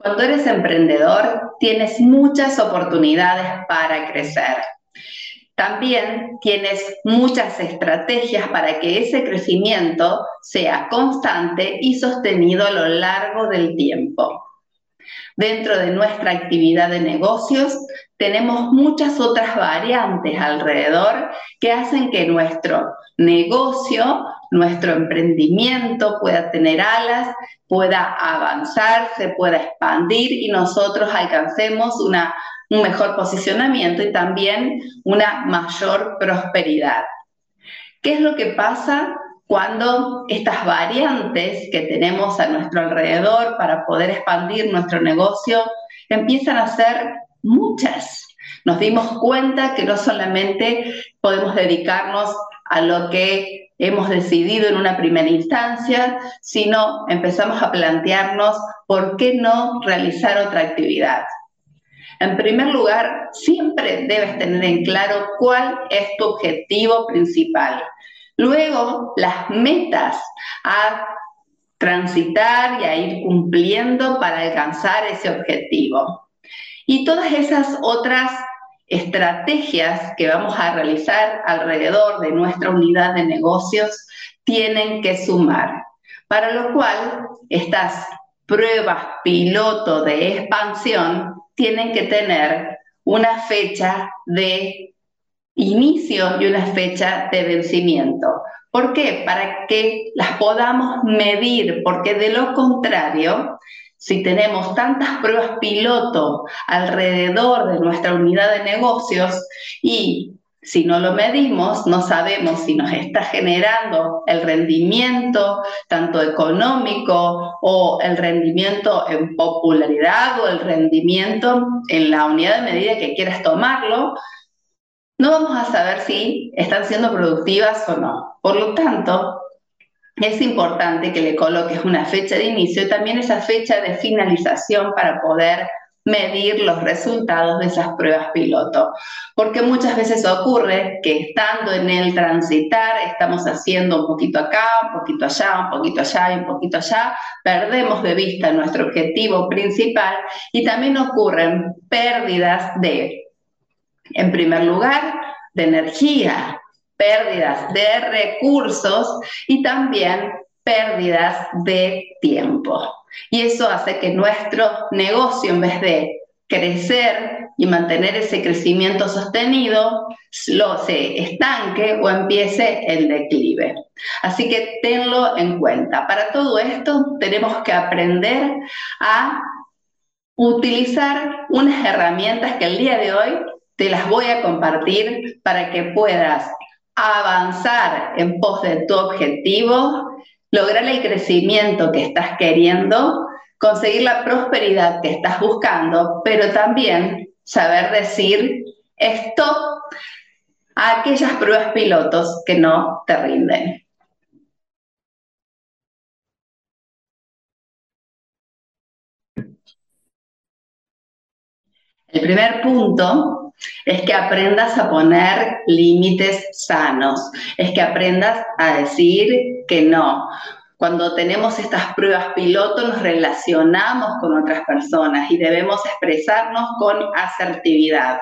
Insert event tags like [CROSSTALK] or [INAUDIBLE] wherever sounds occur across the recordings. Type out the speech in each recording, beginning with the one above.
Cuando eres emprendedor, tienes muchas oportunidades para crecer. También tienes muchas estrategias para que ese crecimiento sea constante y sostenido a lo largo del tiempo. Dentro de nuestra actividad de negocios tenemos muchas otras variantes alrededor que hacen que nuestro negocio, nuestro emprendimiento pueda tener alas, pueda avanzar, se pueda expandir y nosotros alcancemos una un mejor posicionamiento y también una mayor prosperidad. ¿Qué es lo que pasa cuando estas variantes que tenemos a nuestro alrededor para poder expandir nuestro negocio empiezan a ser muchas? Nos dimos cuenta que no solamente podemos dedicarnos a lo que hemos decidido en una primera instancia, sino empezamos a plantearnos por qué no realizar otra actividad. En primer lugar, siempre debes tener en claro cuál es tu objetivo principal. Luego, las metas a transitar y a ir cumpliendo para alcanzar ese objetivo. Y todas esas otras estrategias que vamos a realizar alrededor de nuestra unidad de negocios tienen que sumar, para lo cual estas pruebas piloto de expansión tienen que tener una fecha de inicio y una fecha de vencimiento. ¿Por qué? Para que las podamos medir, porque de lo contrario, si tenemos tantas pruebas piloto alrededor de nuestra unidad de negocios y si no lo medimos, no sabemos si nos está generando el rendimiento, tanto económico o el rendimiento en popularidad o el rendimiento en la unidad de medida que quieras tomarlo, no vamos a saber si están siendo productivas o no. Por lo tanto, es importante que le coloques una fecha de inicio y también esa fecha de finalización para poder medir los resultados de esas pruebas piloto. Porque muchas veces ocurre que estando en el transitar, estamos haciendo un poquito acá, un poquito allá, un poquito allá y un poquito allá, perdemos de vista nuestro objetivo principal y también ocurren pérdidas de, en primer lugar, de energía, pérdidas de recursos y también pérdidas de tiempo. Y eso hace que nuestro negocio, en vez de crecer y mantener ese crecimiento sostenido, lo se estanque o empiece el declive. Así que tenlo en cuenta. Para todo esto tenemos que aprender a utilizar unas herramientas que el día de hoy te las voy a compartir para que puedas avanzar en pos de tu objetivo lograr el crecimiento que estás queriendo, conseguir la prosperidad que estás buscando, pero también saber decir stop a aquellas pruebas pilotos que no te rinden. El primer punto es que aprendas a poner límites sanos, es que aprendas a decir que no. Cuando tenemos estas pruebas piloto nos relacionamos con otras personas y debemos expresarnos con asertividad,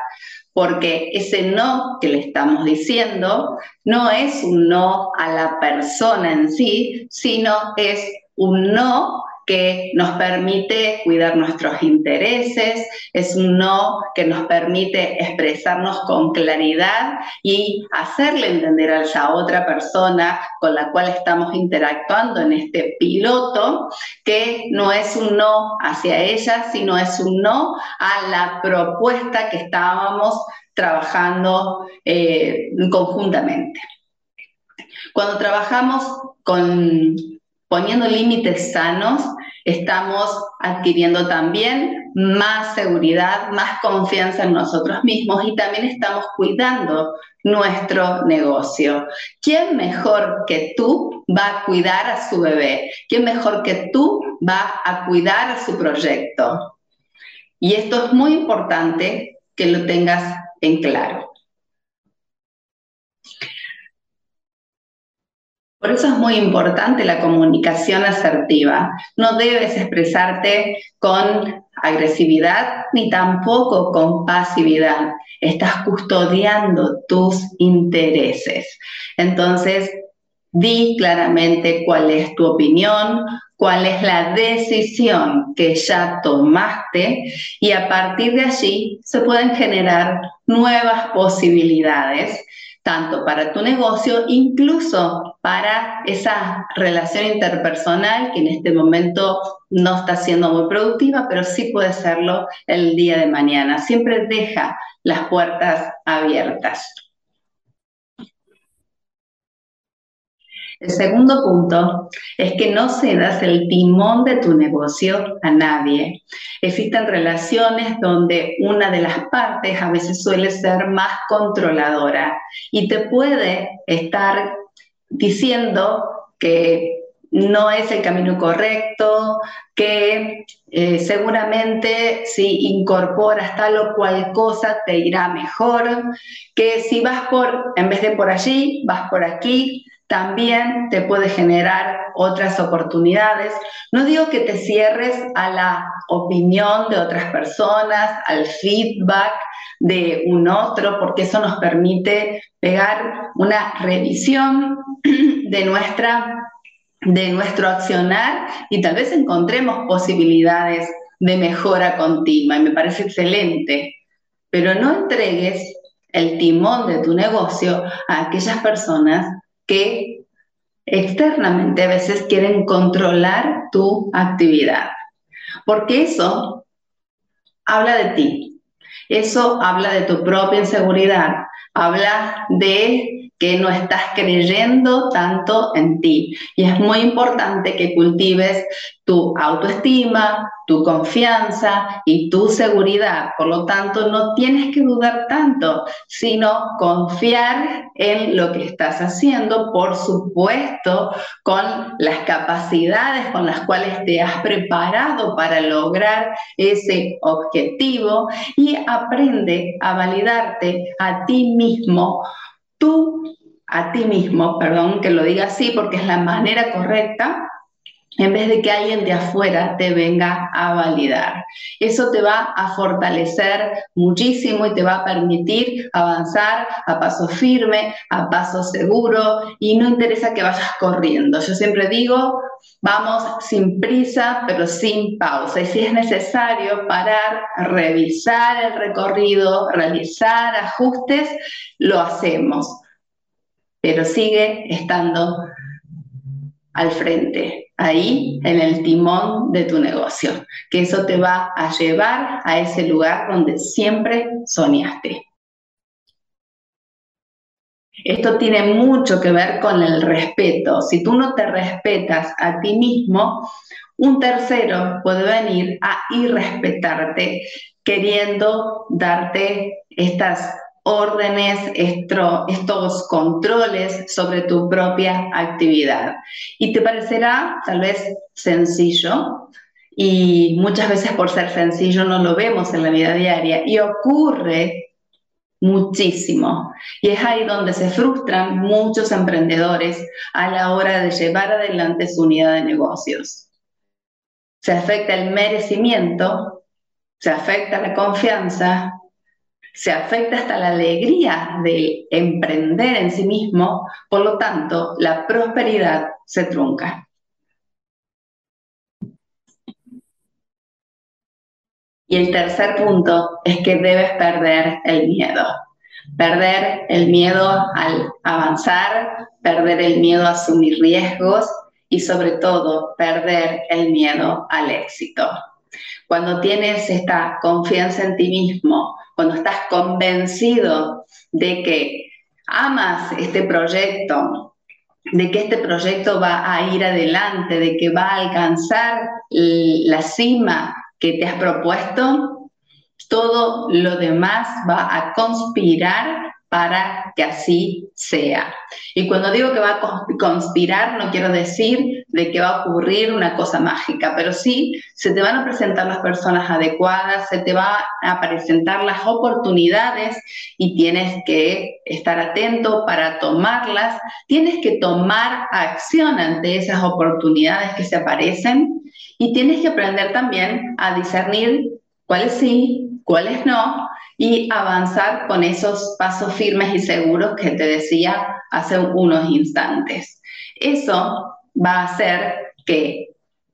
porque ese no que le estamos diciendo no es un no a la persona en sí, sino es un no que nos permite cuidar nuestros intereses, es un no que nos permite expresarnos con claridad y hacerle entender a esa otra persona con la cual estamos interactuando en este piloto que no es un no hacia ella, sino es un no a la propuesta que estábamos trabajando eh, conjuntamente. Cuando trabajamos con poniendo límites sanos, estamos adquiriendo también más seguridad, más confianza en nosotros mismos y también estamos cuidando nuestro negocio. ¿Quién mejor que tú va a cuidar a su bebé? ¿Quién mejor que tú va a cuidar a su proyecto? Y esto es muy importante que lo tengas en claro. Por eso es muy importante la comunicación asertiva. No debes expresarte con agresividad ni tampoco con pasividad. Estás custodiando tus intereses. Entonces, di claramente cuál es tu opinión, cuál es la decisión que ya tomaste y a partir de allí se pueden generar nuevas posibilidades tanto para tu negocio, incluso para esa relación interpersonal que en este momento no está siendo muy productiva, pero sí puede serlo el día de mañana. Siempre deja las puertas abiertas. El segundo punto es que no cedas el timón de tu negocio a nadie. Existen relaciones donde una de las partes a veces suele ser más controladora y te puede estar diciendo que no es el camino correcto, que eh, seguramente si incorporas tal o cual cosa te irá mejor, que si vas por, en vez de por allí, vas por aquí, también te puede generar otras oportunidades. No digo que te cierres a la opinión de otras personas, al feedback de un otro, porque eso nos permite pegar una revisión [CLEARS THROAT] de, nuestra, de nuestro accionar y tal vez encontremos posibilidades de mejora continua y me parece excelente. Pero no entregues el timón de tu negocio a aquellas personas que externamente a veces quieren controlar tu actividad. Porque eso habla de ti, eso habla de tu propia inseguridad, habla de que no estás creyendo tanto en ti. Y es muy importante que cultives tu autoestima, tu confianza y tu seguridad. Por lo tanto, no tienes que dudar tanto, sino confiar en lo que estás haciendo, por supuesto, con las capacidades con las cuales te has preparado para lograr ese objetivo y aprende a validarte a ti mismo tú a ti mismo, perdón que lo diga así porque es la manera correcta, en vez de que alguien de afuera te venga a validar. Eso te va a fortalecer muchísimo y te va a permitir avanzar a paso firme, a paso seguro y no interesa que vayas corriendo. Yo siempre digo, vamos sin prisa, pero sin pausa. Y si es necesario parar, revisar el recorrido, realizar ajustes, lo hacemos. Pero sigue estando al frente, ahí en el timón de tu negocio, que eso te va a llevar a ese lugar donde siempre soñaste. Esto tiene mucho que ver con el respeto. Si tú no te respetas a ti mismo, un tercero puede venir a irrespetarte, queriendo darte estas órdenes, estos controles sobre tu propia actividad. Y te parecerá tal vez sencillo, y muchas veces por ser sencillo no lo vemos en la vida diaria, y ocurre muchísimo. Y es ahí donde se frustran muchos emprendedores a la hora de llevar adelante su unidad de negocios. Se afecta el merecimiento, se afecta la confianza, se afecta hasta la alegría de emprender en sí mismo, por lo tanto, la prosperidad se trunca. Y el tercer punto es que debes perder el miedo. Perder el miedo al avanzar, perder el miedo a asumir riesgos y sobre todo perder el miedo al éxito. Cuando tienes esta confianza en ti mismo, cuando estás convencido de que amas este proyecto, de que este proyecto va a ir adelante, de que va a alcanzar la cima que te has propuesto, todo lo demás va a conspirar para que así sea. Y cuando digo que va a conspirar, no quiero decir de que va a ocurrir una cosa mágica, pero sí se te van a presentar las personas adecuadas, se te van a presentar las oportunidades y tienes que estar atento para tomarlas, tienes que tomar acción ante esas oportunidades que se aparecen y tienes que aprender también a discernir cuáles sí, cuáles no, y avanzar con esos pasos firmes y seguros que te decía hace unos instantes. Eso va a hacer que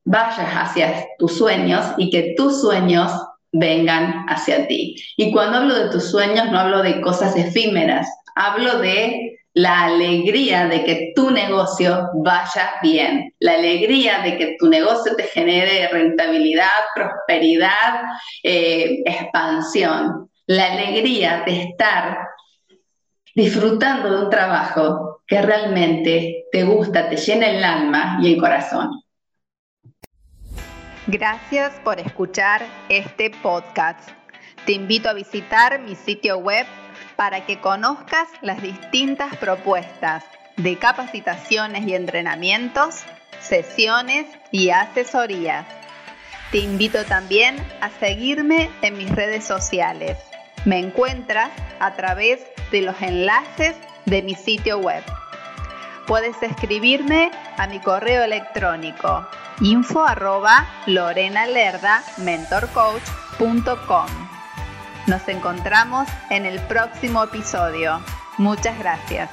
vayas hacia tus sueños y que tus sueños vengan hacia ti. Y cuando hablo de tus sueños, no hablo de cosas efímeras, hablo de la alegría de que tu negocio vaya bien, la alegría de que tu negocio te genere rentabilidad, prosperidad, eh, expansión, la alegría de estar disfrutando de un trabajo que realmente te gusta, te llena el alma y el corazón. Gracias por escuchar este podcast. Te invito a visitar mi sitio web para que conozcas las distintas propuestas de capacitaciones y entrenamientos, sesiones y asesorías. Te invito también a seguirme en mis redes sociales. Me encuentras a través de los enlaces de mi sitio web. Puedes escribirme a mi correo electrónico info arroba Nos encontramos en el próximo episodio. Muchas gracias.